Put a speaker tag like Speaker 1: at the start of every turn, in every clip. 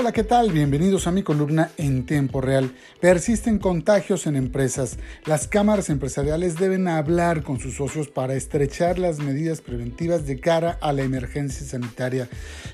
Speaker 1: Hola, ¿qué tal? Bienvenidos a mi columna en tiempo real. Persisten contagios en empresas. Las cámaras empresariales deben hablar con sus socios para estrechar las medidas preventivas de cara a la emergencia sanitaria.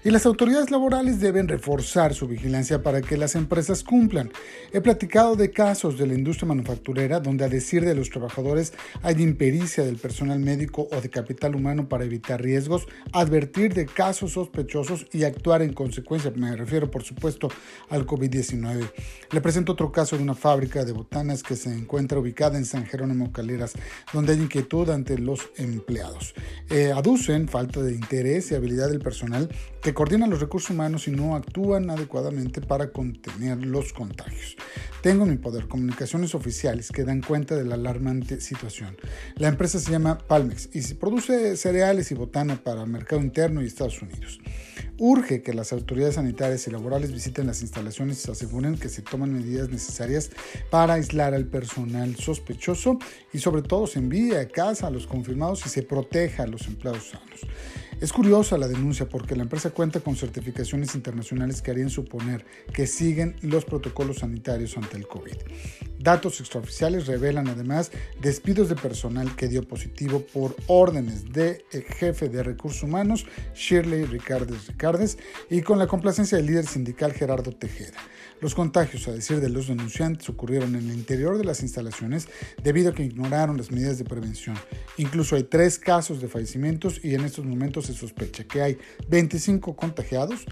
Speaker 1: Y las autoridades laborales deben reforzar su vigilancia para que las empresas cumplan. He platicado de casos de la industria manufacturera donde a decir de los trabajadores hay impericia del personal médico o de capital humano para evitar riesgos, advertir de casos sospechosos y actuar en consecuencia. Me refiero por su supuesto al COVID-19. Le presento otro caso de una fábrica de botanas que se encuentra ubicada en San Jerónimo Caleras, donde hay inquietud ante los empleados. Eh, aducen falta de interés y habilidad del personal que coordina los recursos humanos y no actúan adecuadamente para contener los contagios. Tengo en mi poder comunicaciones oficiales que dan cuenta de la alarmante situación. La empresa se llama Palmex y produce cereales y botana para el mercado interno y Estados Unidos. Urge que las autoridades sanitarias y laborales visiten las instalaciones y se aseguren que se toman medidas necesarias para aislar al personal sospechoso y sobre todo se envíe a casa a los confirmados y se proteja a los empleados sanos. Es curiosa la denuncia porque la empresa cuenta con certificaciones internacionales que harían suponer que siguen los protocolos sanitarios ante el COVID. Datos extraoficiales revelan además despidos de personal que dio positivo por órdenes de eh, jefe de recursos humanos Shirley Ricardes Ricardes y con la complacencia del líder sindical Gerardo Tejeda. Los contagios, a decir de los denunciantes, ocurrieron en el interior de las instalaciones debido a que ignoraron las medidas de prevención. Incluso hay tres casos de fallecimientos y en estos momentos sospecha que hay 25 contagiados,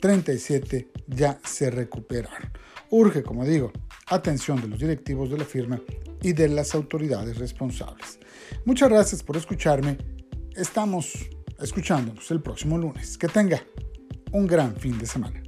Speaker 1: 37 ya se recuperaron. Urge, como digo, atención de los directivos de la firma y de las autoridades responsables. Muchas gracias por escucharme. Estamos escuchándonos el próximo lunes. Que tenga un gran fin de semana.